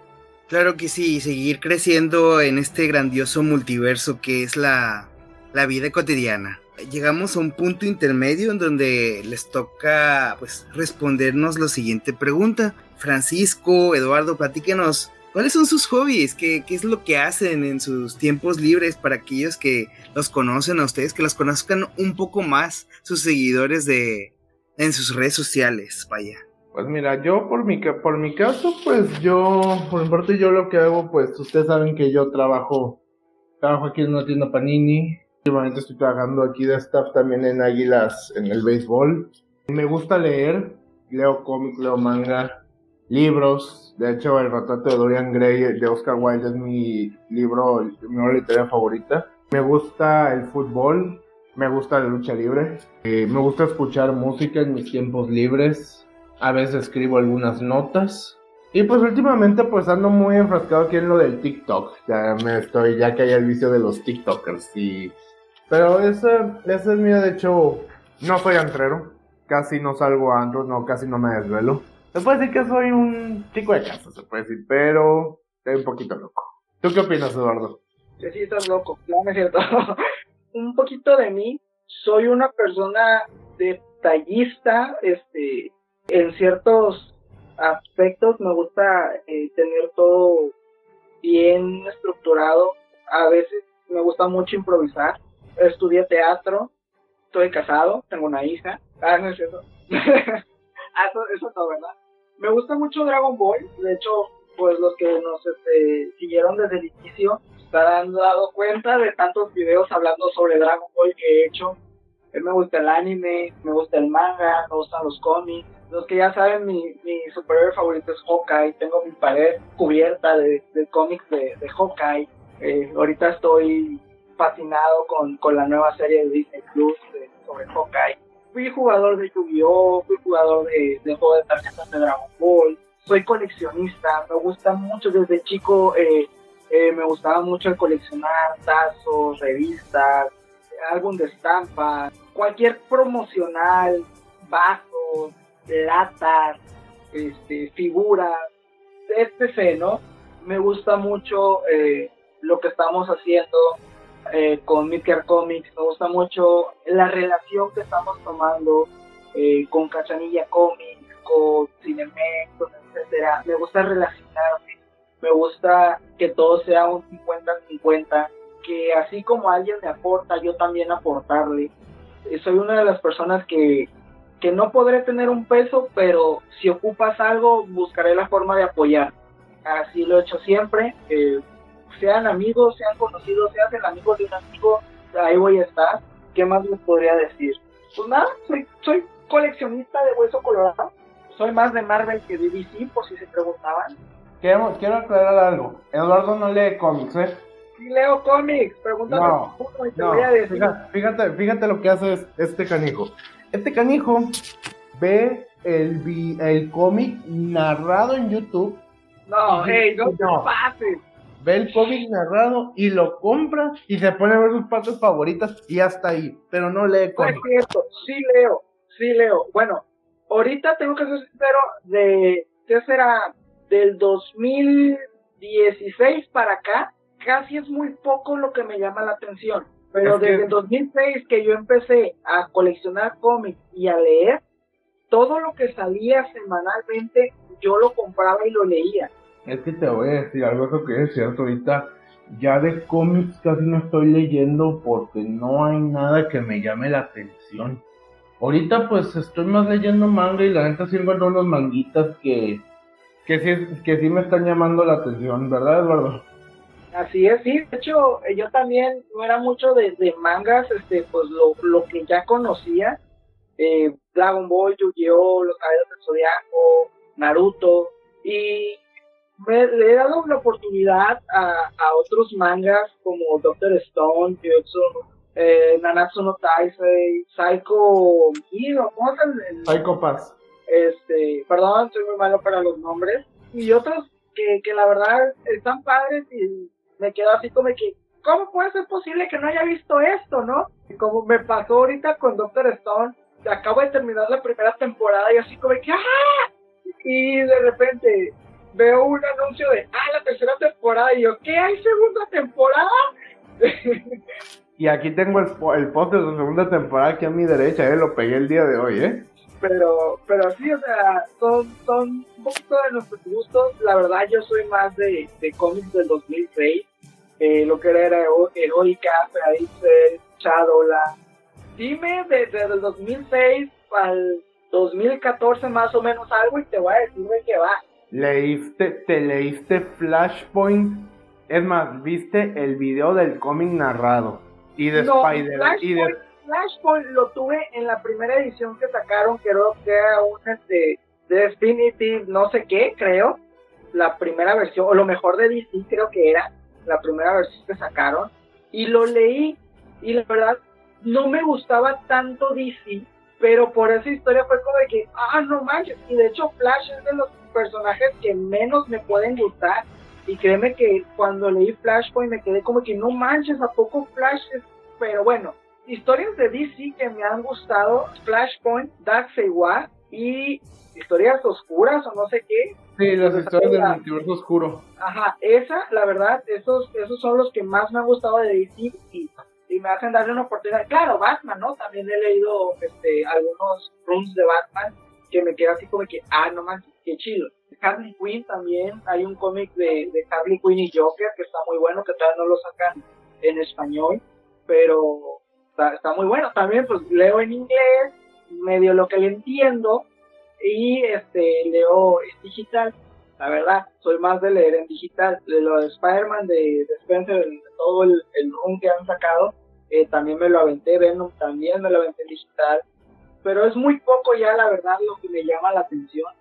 Claro que sí, seguir creciendo en este grandioso multiverso que es la, la vida cotidiana llegamos a un punto intermedio en donde les toca pues respondernos la siguiente pregunta. Francisco, Eduardo, platíquenos, ¿cuáles son sus hobbies? ¿Qué, ¿Qué, es lo que hacen en sus tiempos libres para aquellos que los conocen a ustedes, que los conozcan un poco más sus seguidores de en sus redes sociales? Vaya. Pues mira, yo por mi, por mi caso, pues yo, por mi parte yo lo que hago, pues ustedes saben que yo trabajo, trabajo aquí en una tienda Panini, Últimamente estoy trabajando aquí de staff también en Águilas, en el béisbol. Me gusta leer, leo cómics, leo manga, libros. De hecho, el retrato de Dorian Gray de Oscar Wilde es mi libro, mi obra literaria favorita. Me gusta el fútbol, me gusta la lucha libre, eh, me gusta escuchar música en mis tiempos libres. A veces escribo algunas notas. Y pues últimamente pues ando muy enfrascado aquí en lo del TikTok. Ya me estoy, ya que hay el vicio de los TikTokers y pero ese, ese es mío, de hecho, no soy antrero. Casi no salgo a antros, no, casi no me desvelo. Se puede decir que soy un chico de casa, se puede decir, pero estoy un poquito loco. ¿Tú qué opinas, Eduardo? Sí, sí, estás loco, no, me es cierto. (laughs) un poquito de mí, soy una persona detallista, este, en ciertos aspectos me gusta eh, tener todo bien estructurado. A veces me gusta mucho improvisar estudié teatro, estoy casado, tengo una hija. Ah, no es cierto. (laughs) ah, eso, eso no, ¿verdad? Me gusta mucho Dragon Ball. De hecho, pues los que nos este, siguieron desde el inicio estarán dado cuenta de tantos videos hablando sobre Dragon Ball que he hecho. Me gusta el anime, me gusta el manga, me gustan los cómics. Los que ya saben, mi, mi superhéroe favorito es Hawkeye. Tengo mi pared cubierta de, cómics de, de Hawkeye. Eh, ahorita estoy fascinado con, con la nueva serie de Disney Plus sobre Hawkeye. Fui jugador de Yu-Gi-Oh!, fui jugador de, de juego de tarjetas de Dragon Ball, soy coleccionista, me gusta mucho desde chico, eh, eh, me gustaba mucho coleccionar tazos, revistas, álbum de estampa, cualquier promocional, vasos, latas, este, figuras, etc., ¿no? Me gusta mucho eh, lo que estamos haciendo eh, con Midgar Comics, me gusta mucho la relación que estamos tomando eh, con Cachanilla Comics, con Cinemex, etcétera. Me gusta relacionarme, me gusta que todo sea un 50-50, que así como alguien me aporta, yo también aportarle. Eh, soy una de las personas que, que no podré tener un peso, pero si ocupas algo, buscaré la forma de apoyar. Así lo he hecho siempre. Eh, sean amigos, sean conocidos, sean el amigo de un amigo, ahí voy a estar. ¿Qué más les podría decir? Pues nada, soy, soy coleccionista de hueso colorado. Soy más de Marvel que de DC, por si se preguntaban. Quiero, quiero aclarar algo. Eduardo no lee cómics, ¿eh? Sí leo cómics, pregúntame no, y te voy a decir. Fíjate, fíjate lo que hace este canijo. Este canijo ve el, el cómic narrado en YouTube. No, hey, no, no. pases ve el cómic narrado y lo compra y se pone a ver sus partes favoritas y hasta ahí, pero no lee cómics. es cierto, sí leo, sí leo. Bueno, ahorita tengo que ser sincero, de, ¿qué será? Del 2016 para acá, casi es muy poco lo que me llama la atención. Pero desde el 2006 que yo empecé a coleccionar cómics y a leer, todo lo que salía semanalmente yo lo compraba y lo leía. Es que te voy a decir algo que es cierto ahorita. Ya de cómics casi no estoy leyendo porque no hay nada que me llame la atención. Ahorita pues estoy más leyendo manga y la neta sí encuentro unos manguitas que, que, sí, que sí me están llamando la atención, ¿verdad Eduardo? Así es, sí. De hecho, yo también no era mucho de, mangas, este, pues lo, lo que ya conocía. Eh, Dragon Ball, Yu-Gi-Oh, Los Caballeros del Zodiaco, Naruto. Y me, le he dado la oportunidad a, otros mangas como Doctor Stone, Jujutsu, eh, Nanatsu no Taisei, Psycho Hero, ¿cómo es el, Psycho Pass. Este, perdón, soy muy malo para los nombres. Y otros que, que la verdad están padres y me quedo así como que, ¿cómo puede ser posible que no haya visto esto, no? Y como me pasó ahorita con Doctor Stone, acabo de terminar la primera temporada y así como que, ¡ah! Y de repente veo un anuncio de, ah, la tercera temporada, y yo, ¿qué hay segunda temporada? (laughs) y aquí tengo el, el post de la segunda temporada aquí a mi derecha, eh, lo pegué el día de hoy, ¿eh? Pero, pero sí, o sea, son, son un poquito de nuestros gustos. La verdad, yo soy más de, de cómics del 2006. Eh, lo que era Heroica, Feraíces, Shadowland. Dime desde el 2006 al 2014 más o menos algo y te voy a decir de qué va. Leíste, te leíste Flashpoint. Es más, viste el video del cómic narrado. Y de Spider. Y de Flashpoint lo tuve en la primera edición que sacaron, creo que era una este, de Definitive no sé qué, creo. La primera versión, o lo mejor de DC creo que era la primera versión que sacaron. Y lo leí y la verdad no me gustaba tanto DC, pero por esa historia fue como de que, ah, no manches. Y de hecho Flash es de los personajes que menos me pueden gustar. Y créeme que cuando leí Flashpoint me quedé como que no manches, ¿a poco Flash es? Pero bueno, historias de DC que me han gustado, Flashpoint, Darkseid y historias oscuras o no sé qué. Sí, las historias del multiverso oscuro. Ajá, esa, la verdad, esos, esos son los que más me han gustado de DC y, me hacen darle una oportunidad. Claro, Batman, ¿no? También he leído este, algunos runs de Batman que me queda así como que, ah, no más, qué chido. Harley Quinn también, hay un cómic de, de Harley Quinn y Joker que está muy bueno, que todavía no lo sacan en español, pero está, muy bueno. También pues leo en inglés, medio lo que le entiendo, y este leo en digital. La verdad, soy más de leer en digital. De lo de Spider-Man, de, Spencer, de todo el, el run que han sacado, eh, también me lo aventé. Venom también me lo aventé en digital. Pero es muy poco ya, la verdad, lo que me llama la atención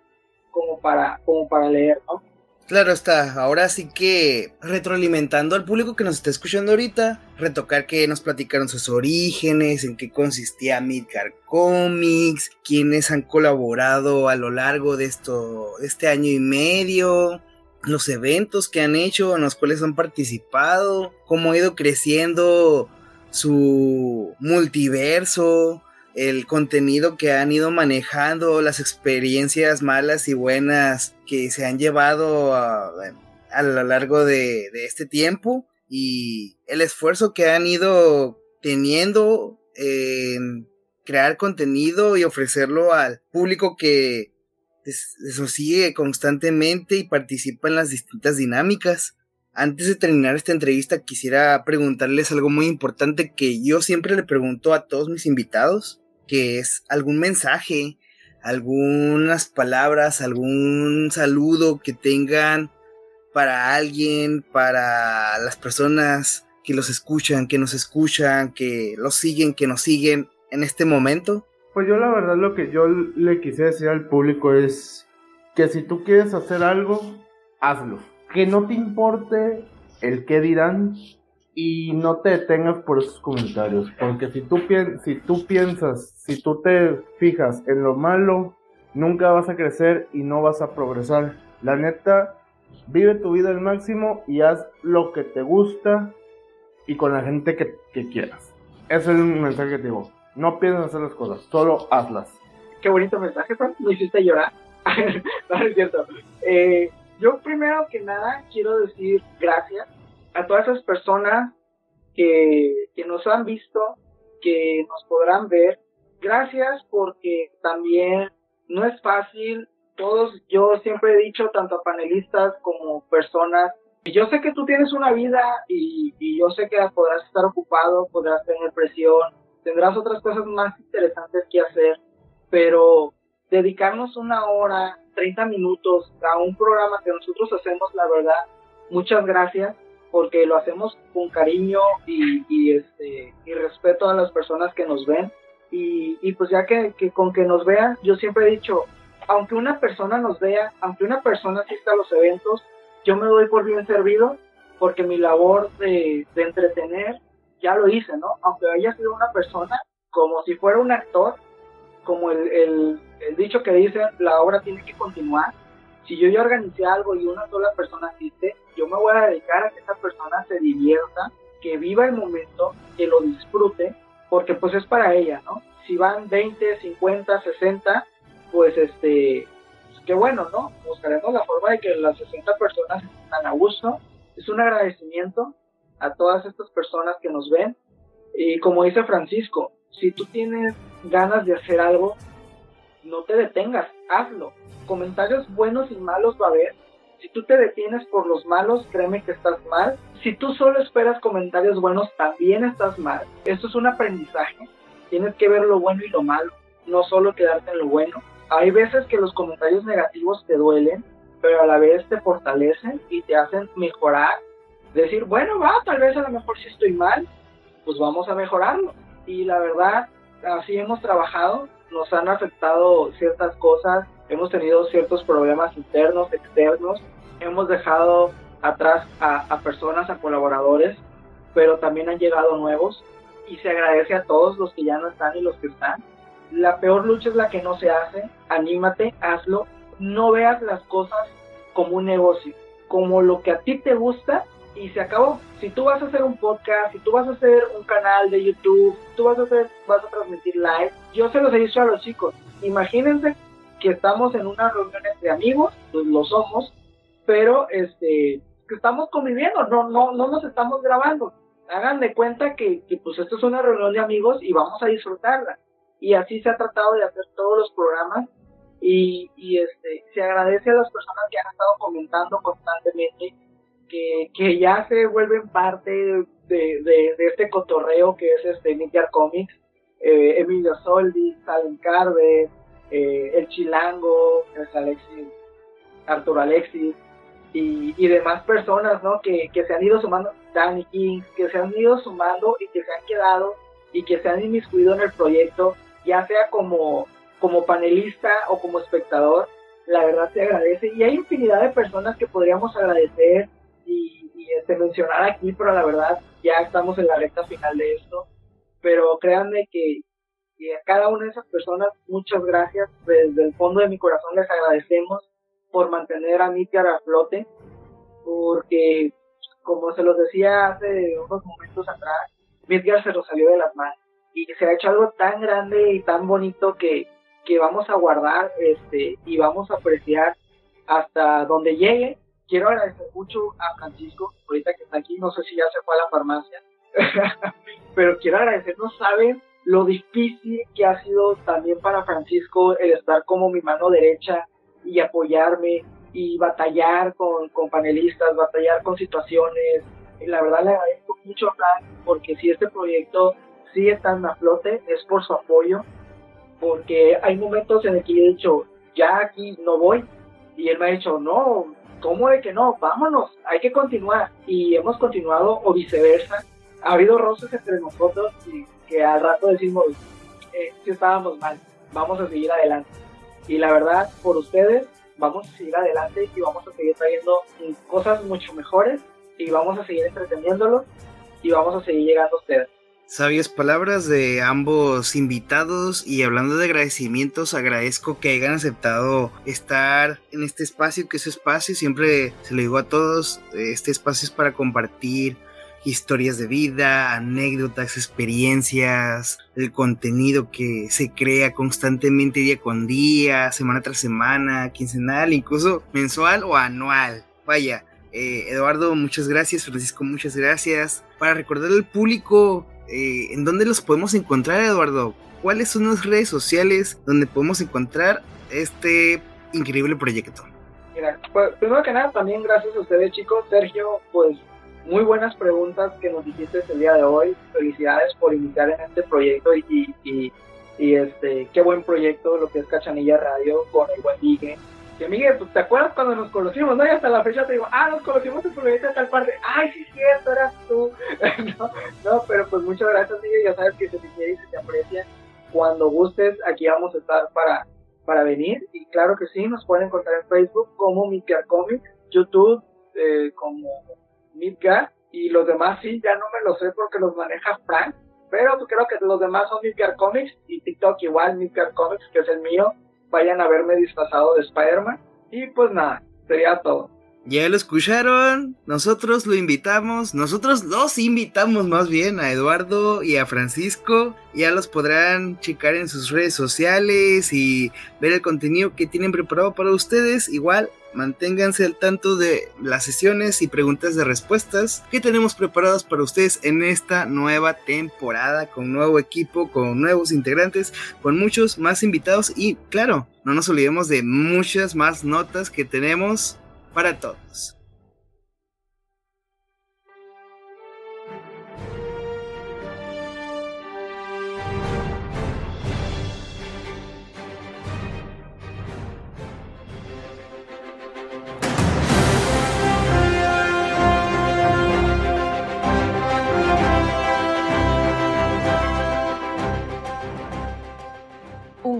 como para, como para leer, ¿no? Claro está, ahora sí que retroalimentando al público que nos está escuchando ahorita, retocar que nos platicaron sus orígenes, en qué consistía Midgar Comics, quiénes han colaborado a lo largo de esto, este año y medio, los eventos que han hecho, en los cuales han participado, cómo ha ido creciendo su multiverso, el contenido que han ido manejando, las experiencias malas y buenas que se han llevado a, lo largo de, este tiempo y el esfuerzo que han ido teniendo en crear contenido y ofrecerlo al público que eso sigue constantemente y participa en las distintas dinámicas. Antes de terminar esta entrevista quisiera preguntarles algo muy importante que yo siempre le pregunto a todos mis invitados que es algún mensaje, algunas palabras, algún saludo que tengan para alguien, para las personas que los escuchan, que nos escuchan, que los siguen, que nos siguen en este momento? Pues yo la verdad lo que yo le quise decir al público es que si tú quieres hacer algo, hazlo. Que no te importe el qué dirán, y no te detengas por esos comentarios, porque si tú, si tú piensas, si tú te fijas en lo malo, nunca vas a crecer y no vas a progresar. La neta, vive tu vida al máximo y haz lo que te gusta y con la gente que, quieras. Ese es el mensaje que te digo. No pienses hacer las cosas, solo hazlas. qué bonito mensaje, Fran, me hiciste llorar. (laughs) no, es cierto. Eh, yo primero que nada quiero decir gracias a todas esas personas que, que nos han visto, que nos podrán ver. Gracias porque también no es fácil. Todos, yo siempre he dicho, tanto a panelistas como personas, yo sé que tú tienes una vida y, y yo sé que podrás estar ocupado, podrás tener presión, tendrás otras cosas más interesantes que hacer, pero dedicarnos una hora, 30 minutos a un programa que nosotros hacemos, la verdad, muchas gracias porque lo hacemos con cariño y, y este y respeto a las personas que nos ven y, y pues ya que, que, con que nos vean, yo siempre he dicho, aunque una persona nos vea, aunque una persona asista a los eventos, yo me doy por bien servido porque mi labor de, de entretener ya lo hice, ¿no? Aunque haya sido una persona, como si fuera un actor, como el, el, el dicho que dice, la obra tiene que continuar. Si yo ya organicé algo y una sola persona divierta, que viva el momento, que lo disfrute, porque pues es para ella, ¿no? Si van 20, 50, 60, pues este, pues qué bueno, ¿no? Buscaremos la forma de que las 60 personas estén a gusto. Es un agradecimiento a todas estas personas que nos ven. Y como dice Francisco, si tú tienes ganas de hacer algo, no te detengas, hazlo. Comentarios buenos y malos va a haber. Si tú te detienes por los malos, créeme que estás mal. Si tú solo esperas comentarios buenos, también estás mal. Esto es un aprendizaje. Tienes que ver lo bueno y lo malo, no solo quedarte en lo bueno. Hay veces que los comentarios negativos te duelen, pero a la vez te fortalecen y te hacen mejorar. Decir, bueno, va, tal vez a lo mejor si estoy mal, pues vamos a mejorarlo. Y la verdad, así hemos trabajado, nos han afectado ciertas cosas, hemos tenido ciertos problemas internos, externos, hemos dejado atrás a, a, personas, a colaboradores, pero también han llegado nuevos y se agradece a todos los que ya no están y los que están. La peor lucha es la que no se hace, anímate, hazlo, no veas las cosas como un negocio, como lo que a ti te gusta y se acabó. Si tú vas a hacer un podcast, si tú vas a hacer un canal de YouTube, tú vas a hacer, vas a transmitir live, yo se los he dicho a los chicos, imagínense estamos en una reunión entre amigos, pues lo somos, pero este que estamos conviviendo, no, no, no nos estamos grabando. Hagan de cuenta que, pues esto es una reunión de amigos y vamos a disfrutarla. Y así se ha tratado de hacer todos los programas y, y este se agradece a las personas que han estado comentando constantemente que, que ya se vuelven parte de, de, este cotorreo que es este Midgar Comics, eh, Emilio Soldi, Salen Carver, eh, el Chilango, es Alexis, Arturo Alexis y, y demás personas, ¿no? Que, que se han ido sumando, Danny King, que se han ido sumando y que se han quedado y que se han inmiscuido en el proyecto, ya sea como, como panelista o como espectador, la verdad se agradece y hay infinidad de personas que podríamos agradecer y, y este, mencionar aquí, pero la verdad ya estamos en la recta final de esto, pero créanme que, y a cada una de esas personas, muchas gracias. Desde el fondo de mi corazón les agradecemos por mantener a Midgar a flote, porque, como se los decía hace unos momentos atrás, Midgar se nos salió de las manos y se ha hecho algo tan grande y tan bonito que, que vamos a guardar este y vamos a apreciar hasta donde llegue. Quiero agradecer mucho a Francisco, ahorita que está aquí, no sé si ya se fue a la farmacia, (laughs) pero quiero agradecer, no saben lo difícil que ha sido también para Francisco el estar como mi mano derecha y apoyarme y batallar con, con panelistas, batallar con situaciones. Y la verdad le agradezco mucho a Frank porque si este proyecto sigue estando a flote es por su apoyo, porque hay momentos en el que he dicho, ya aquí no voy, y él me ha dicho, no, ¿cómo de que no? Vámonos, hay que continuar. Y hemos continuado o viceversa. Ha habido roces entre nosotros y que al rato decimos eh, que estábamos mal, vamos a seguir adelante. Y la verdad, por ustedes, vamos a seguir adelante y vamos a seguir trayendo cosas mucho mejores y vamos a seguir entreteniéndolos y vamos a seguir llegando a ustedes. Sabias palabras de ambos invitados y hablando de agradecimientos, agradezco que hayan aceptado estar en este espacio, que es espacio, siempre se lo digo a todos, este espacio es para compartir historias de vida, anécdotas, experiencias, el contenido que se crea constantemente día con día, semana tras semana, quincenal, incluso mensual o anual. Vaya, eh, Eduardo, muchas gracias, Francisco, muchas gracias. Para recordar al público, eh, ¿en dónde los podemos encontrar, Eduardo? ¿Cuáles son las redes sociales donde podemos encontrar este increíble proyecto? Mira, pues, primero que nada, también gracias a ustedes, chicos. Sergio, pues muy buenas preguntas que nos dijiste el día de hoy. Felicidades por iniciar en este proyecto y, y, y, este, qué buen proyecto lo que es Cachanilla Radio con el buen Miguel. Que Miguel, pues, ¿te acuerdas cuando nos conocimos? No, y hasta la fecha te digo, ah, nos conocimos en proyecto de tal parte. Ay, sí, cierto, eras tú. (laughs) no, no, pero pues muchas gracias, Miguel. Ya sabes que se te quiere y se te aprecia. Cuando gustes, aquí vamos a estar para, para venir. Y claro que sí, nos pueden encontrar en Facebook como Midgar Comics, YouTube eh, como Midgar, y los demás sí, ya no me lo sé porque los maneja Frank, pero creo que los demás son Midgar Comics y TikTok igual, Midgar Comics, que es el mío. Vayan a verme disfrazado de Spider-Man. Y pues nada, sería todo. Ya lo escucharon, nosotros lo invitamos, nosotros los invitamos más bien a Eduardo y a Francisco, ya los podrán checar en sus redes sociales y ver el contenido que tienen preparado para ustedes, igual manténganse al tanto de las sesiones y preguntas de respuestas que tenemos preparadas para ustedes en esta nueva temporada con nuevo equipo, con nuevos integrantes, con muchos más invitados y claro, no nos olvidemos de muchas más notas que tenemos para todos.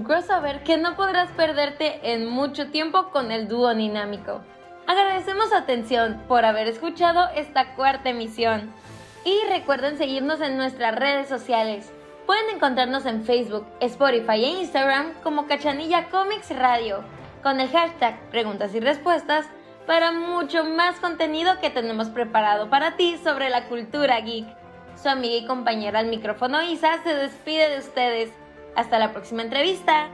Crossover que no podrás perderte en mucho tiempo con el dúo dinámico. Agradecemos atención por haber escuchado esta cuarta emisión. Y recuerden seguirnos en nuestras redes sociales. Pueden encontrarnos en Facebook, Spotify e Instagram como Cachanilla Comics Radio, con el hashtag Preguntas y Respuestas para mucho más contenido que tenemos preparado para ti sobre la cultura geek. Su amiga y compañera al micrófono Isa se despide de ustedes. Hasta la próxima entrevista.